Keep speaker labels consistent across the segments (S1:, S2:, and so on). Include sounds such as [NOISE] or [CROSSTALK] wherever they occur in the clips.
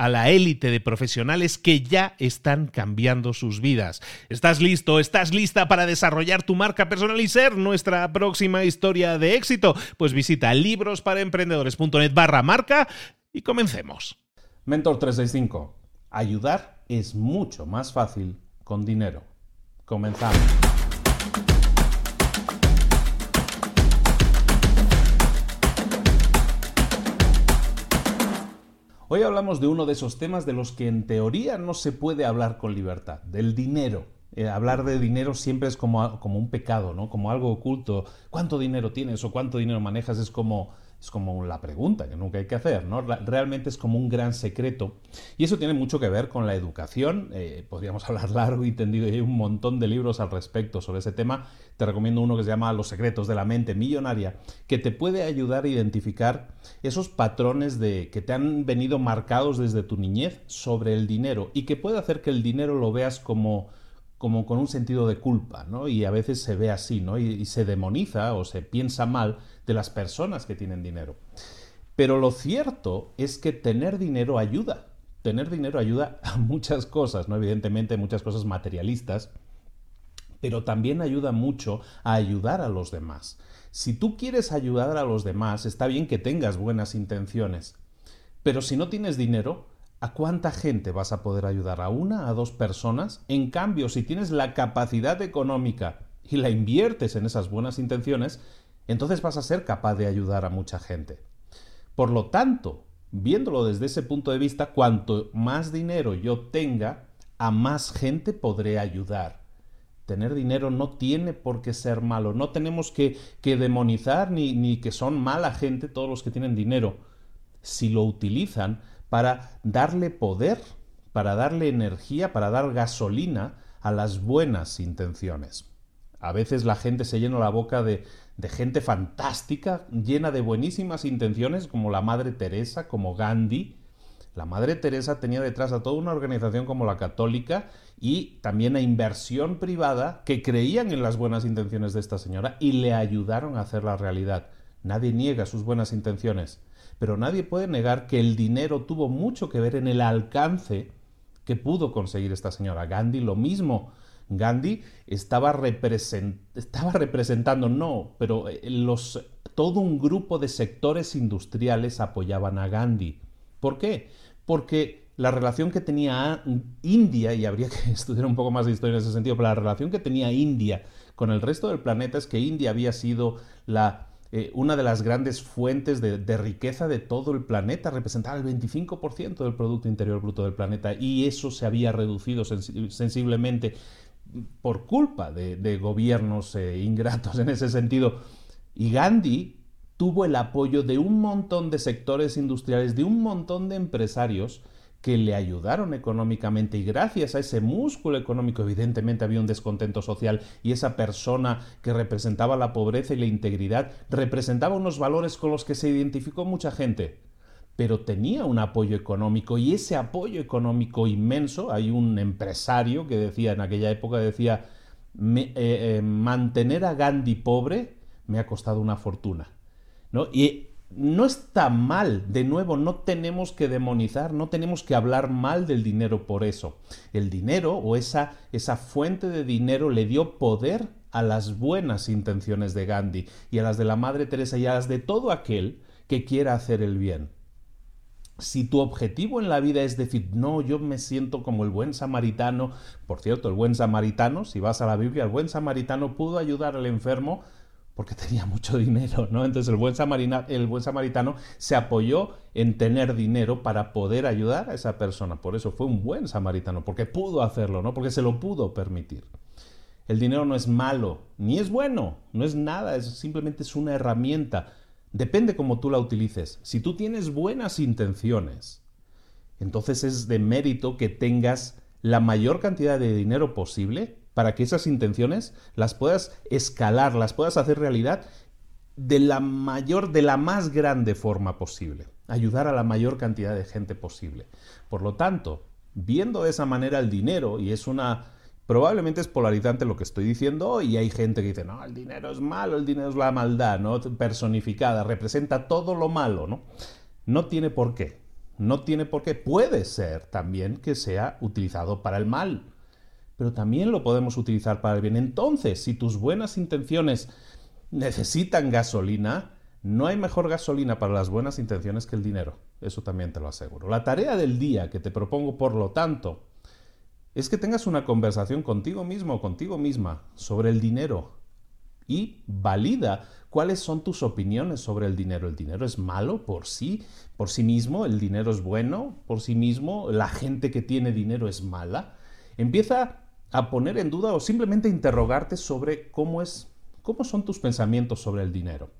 S1: a la élite de profesionales que ya están cambiando sus vidas. ¿Estás listo? ¿Estás lista para desarrollar tu marca personal y ser nuestra próxima historia de éxito? Pues visita librosparaemprendedores.net barra marca y comencemos.
S2: Mentor 365. Ayudar es mucho más fácil con dinero. Comenzamos. Hoy hablamos de uno de esos temas de los que en teoría no se puede hablar con libertad, del dinero. Eh, hablar de dinero siempre es como, como, un pecado, ¿no? Como algo oculto. ¿Cuánto dinero tienes o cuánto dinero manejas? Es como, es como la pregunta que nunca hay que hacer, ¿no? Realmente es como un gran secreto. Y eso tiene mucho que ver con la educación. Eh, podríamos [LAUGHS] hablar largo y tendido, y hay un montón de libros al respecto sobre ese tema. Te recomiendo uno que se llama Los secretos de la mente millonaria, que te puede ayudar a identificar esos patrones de, que te han venido marcados desde tu niñez sobre el dinero y que puede hacer que el dinero lo veas como como con un sentido de culpa, ¿no? Y a veces se ve así, ¿no? y, se demoniza o se piensa mal de las personas que tienen dinero. Pero lo cierto es que tener dinero ayuda. Tener dinero ayuda [LAUGHS] a muchas cosas, ¿no? Evidentemente muchas cosas materialistas, pero también ayuda mucho a ayudar a los demás. Si tú quieres ayudar a los demás, está bien que tengas buenas intenciones, pero si no tienes dinero, ¿a cuánta gente vas a poder ayudar? ¿A una, a dos personas? En cambio, si tienes la capacidad económica y la inviertes en esas buenas intenciones, entonces vas a ser capaz de ayudar a mucha gente. Por lo tanto, viéndolo desde ese punto de vista, cuanto más dinero yo tenga, a más gente podré ayudar. Tener dinero no tiene por qué ser malo. No tenemos que, demonizar ni, ni que son mala gente todos los que tienen dinero. Si lo utilizan para darle poder, para darle energía, para dar gasolina a las buenas intenciones. A veces la gente se llena la boca de, gente fantástica, llena de buenísimas intenciones, como la Madre Teresa, como Gandhi. La Madre Teresa tenía detrás a toda una organización como la Católica y también a inversión privada que creían en las buenas intenciones de esta señora y le ayudaron a hacer la realidad. Nadie niega sus buenas intenciones, pero nadie puede negar que el dinero tuvo mucho que ver en el alcance que pudo conseguir esta señora. Gandhi lo mismo. Gandhi estaba, representando, no, pero eh, todo un grupo de sectores industriales apoyaban a Gandhi. ¿Por qué? Porque la relación que tenía India, y habría que [LAUGHS] estudiar un poco más de historia en ese sentido, pero la relación que tenía India con el resto del planeta es que India había sido la eh, una de las grandes fuentes de, riqueza de todo el planeta, representaba el 25% del Producto Interior Bruto del planeta y eso se había reducido sensiblemente por culpa de, gobiernos eh, ingratos en ese sentido. Y Gandhi tuvo el apoyo de un montón de sectores industriales, de un montón de empresarios que le ayudaron económicamente y gracias a ese músculo económico evidentemente había un descontento social y esa persona que representaba la pobreza y la integridad representaba unos valores con los que se identificó mucha gente pero tenía un apoyo económico y ese apoyo económico inmenso, hay un empresario que decía en aquella época, decía, eh, eh, mantener a Gandhi pobre me ha costado una fortuna. ¿no? Y no está mal, de nuevo, no tenemos que demonizar, no tenemos que hablar mal del dinero por eso. El dinero o esa, esa fuente de dinero le dio poder a las buenas intenciones de Gandhi y a las de la Madre Teresa y a las de todo aquel que quiera hacer el bien. Si tu objetivo en la vida es decir, no, yo me siento como el buen samaritano, por cierto, el buen samaritano, si vas a la Biblia, el buen samaritano pudo ayudar al enfermo porque tenía mucho dinero, ¿no? Entonces el buen, el buen samaritano se apoyó en tener dinero para poder ayudar a esa persona. Por eso fue un buen samaritano, porque pudo hacerlo, ¿no? Porque se lo pudo permitir. El dinero no es malo, ni es bueno, no es nada, es, simplemente es una herramienta. Depende cómo tú la utilices. Si tú tienes buenas intenciones, entonces es de mérito que tengas la mayor cantidad de dinero posible para que esas intenciones las puedas escalar, las puedas hacer realidad de la mayor, de la más grande forma posible, ayudar a la mayor cantidad de gente posible. Por lo tanto, viendo de esa manera el dinero, y es una, probablemente es polarizante lo que estoy diciendo, y hay gente que dice, no, el dinero es malo, el dinero es la maldad, ¿no? Personificada, representa todo lo malo, ¿no? No tiene por qué, no tiene por qué, puede ser también que sea utilizado para el mal pero también lo podemos utilizar para el bien. Entonces, si tus buenas intenciones necesitan gasolina, no hay mejor gasolina para las buenas intenciones que el dinero. Eso también te lo aseguro. La tarea del día que te propongo, por lo tanto, es que tengas una conversación contigo mismo o contigo misma sobre el dinero y valida cuáles son tus opiniones sobre el dinero. ¿El dinero es malo por sí, por sí mismo? ¿El dinero es bueno por sí mismo? ¿La gente que tiene dinero es mala? Empieza a poner en duda o simplemente interrogarte sobre cómo es cómo son tus pensamientos sobre el dinero.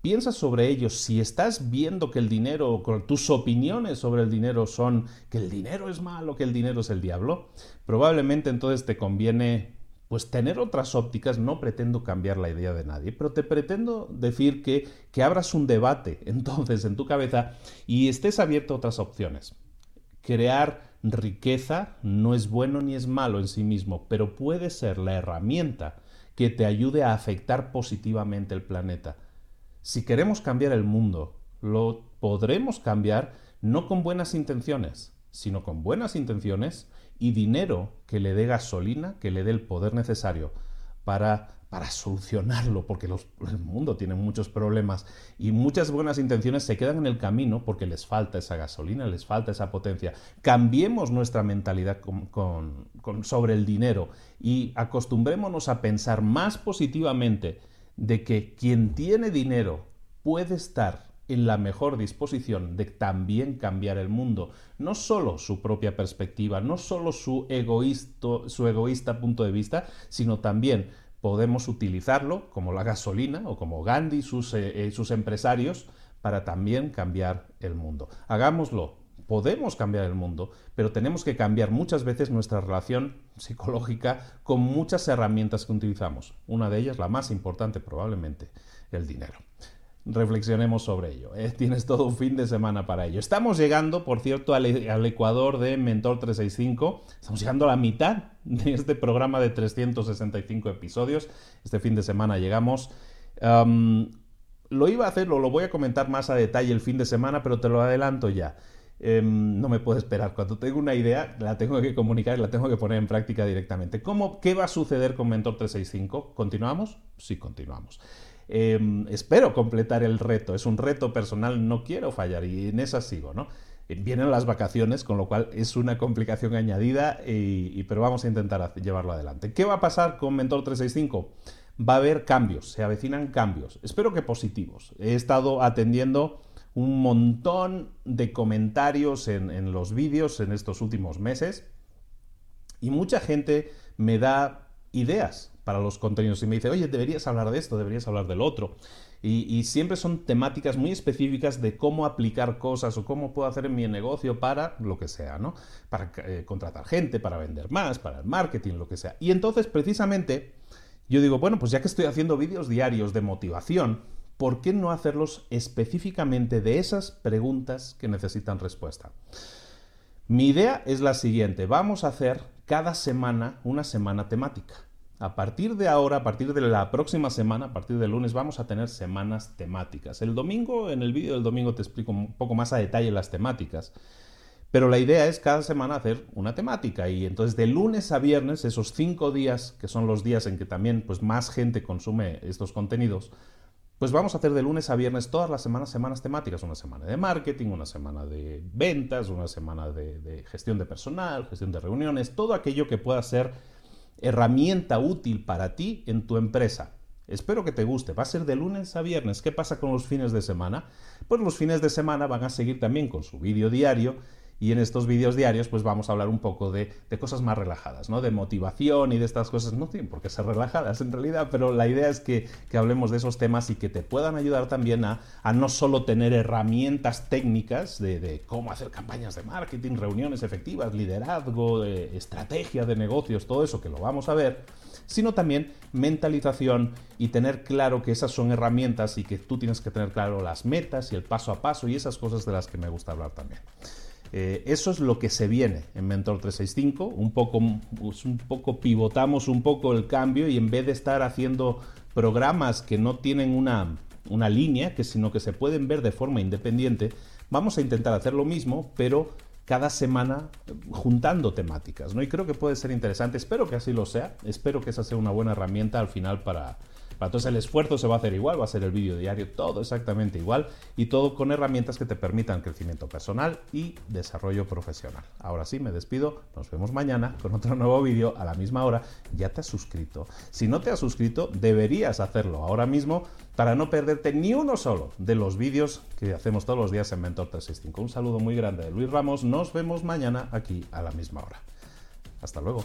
S2: Piensa sobre ellos. Si estás viendo que el dinero, tus opiniones sobre el dinero son que el dinero es malo, que el dinero es el diablo, probablemente entonces te conviene pues tener otras ópticas. No pretendo cambiar la idea de nadie, pero te pretendo decir que, que abras un debate [LAUGHS] entonces en tu cabeza y estés abierto a otras opciones. Crear riqueza no es bueno ni es malo en sí mismo, pero puede ser la herramienta que te ayude a afectar positivamente el planeta. Si queremos cambiar el mundo, lo podremos cambiar no con buenas intenciones, sino con buenas intenciones y dinero que le dé gasolina, que le dé el poder necesario para para solucionarlo, porque el mundo tiene muchos problemas y muchas buenas intenciones se quedan en el camino porque les falta esa gasolina, les falta esa potencia. Cambiemos nuestra mentalidad sobre el dinero y acostumbrémonos a pensar más positivamente de que quien tiene dinero puede estar en la mejor disposición de también cambiar el mundo, no solo su propia perspectiva, no solo su, su egoísta punto de vista, sino también podemos utilizarlo como la gasolina o como Gandhi y sus, eh, eh, sus empresarios para también cambiar el mundo. Hagámoslo, podemos cambiar el mundo, pero tenemos que cambiar muchas veces nuestra relación psicológica con muchas herramientas que utilizamos. Una de ellas, la más importante probablemente, el dinero reflexionemos sobre ello. ¿eh? Tienes todo un fin de semana para ello. Estamos llegando, por cierto, al, Ecuador de Mentor 365. Estamos llegando a la mitad de este programa de 365 episodios. Este fin de semana llegamos. lo iba a hacer, lo, lo voy a comentar más a detalle el fin de semana, pero te lo adelanto ya. Em, no me puedo esperar. Cuando tengo una idea, la tengo que comunicar y la tengo que poner en práctica directamente. ¿Cómo, ¿Qué va a suceder con Mentor 365? ¿Continuamos? Sí, continuamos. Em, espero completar el reto. Es un reto personal, no quiero fallar y en esa sigo, ¿no? Eh, vienen las vacaciones, con lo cual es una complicación añadida, pero vamos a intentar llevarlo adelante. ¿Qué va a pasar con Mentor 365? Va a haber cambios, se avecinan cambios. Espero que positivos. He estado atendiendo un montón de comentarios en, en los vídeos en estos últimos meses y mucha gente me da ideas para los contenidos y me dice, oye, deberías hablar de esto, deberías hablar del otro. Y, siempre son temáticas muy específicas de cómo aplicar cosas o cómo puedo hacer en mi negocio para lo que sea, ¿no? Para eh, contratar gente, para vender más, para el marketing, lo que sea. Y entonces, precisamente, yo digo, bueno, pues ya que estoy haciendo vídeos diarios de motivación, ¿por qué no hacerlos específicamente de esas preguntas que necesitan respuesta? Mi idea es la siguiente, vamos a hacer cada semana una semana temática. A partir de ahora, a partir de la próxima semana, a partir del lunes, vamos a tener semanas temáticas. El domingo, en el vídeo del domingo te explico un poco más a detalle las temáticas. Pero la idea es cada semana hacer una temática y entonces de lunes a viernes, esos cinco días, que son los días en que también pues, más gente consume estos contenidos, pues vamos a hacer de lunes a viernes todas las semanas semanas temáticas. Una semana de marketing, una semana de ventas, una semana de, de gestión de personal, gestión de reuniones, todo aquello que pueda ser herramienta útil para ti en tu empresa. Espero que te guste. Va a ser de lunes a viernes. ¿Qué pasa con los fines de semana? Pues los fines de semana van a seguir también con su vídeo diario y en estos vídeos diarios pues vamos a hablar un poco de, cosas más relajadas, ¿no? De motivación y de estas cosas. No tienen por qué ser relajadas en realidad, pero la idea es que, hablemos de esos temas y que te puedan ayudar también a, no solo tener herramientas técnicas de, cómo hacer campañas de marketing, reuniones efectivas, liderazgo, estrategia de negocios, todo eso que lo vamos a ver, sino también mentalización y tener claro que esas son herramientas y que tú tienes que tener claro las metas y el paso a paso y esas cosas de las que me gusta hablar también. Eh, eso es lo que se viene en Mentor 365. Un poco, pues, un poco pivotamos un poco el cambio y en vez de estar haciendo programas que no tienen una, una línea, que sino que se pueden ver de forma independiente, vamos a intentar hacer lo mismo, pero cada semana juntando temáticas, ¿no? Y creo que puede ser interesante, espero que así lo sea, espero que esa sea una buena herramienta al final para, entonces el esfuerzo se va a hacer igual, va a ser el vídeo diario, todo exactamente igual y todo con herramientas que te permitan crecimiento personal y desarrollo profesional. Ahora sí, me despido, nos vemos mañana con otro nuevo vídeo a la misma hora. Ya te has suscrito. Si no te has suscrito, deberías hacerlo ahora mismo para no perderte ni uno solo de los vídeos que hacemos todos los días en Mentor 365. Un saludo muy grande de Luis Ramos, nos vemos mañana aquí a la misma hora. Hasta luego.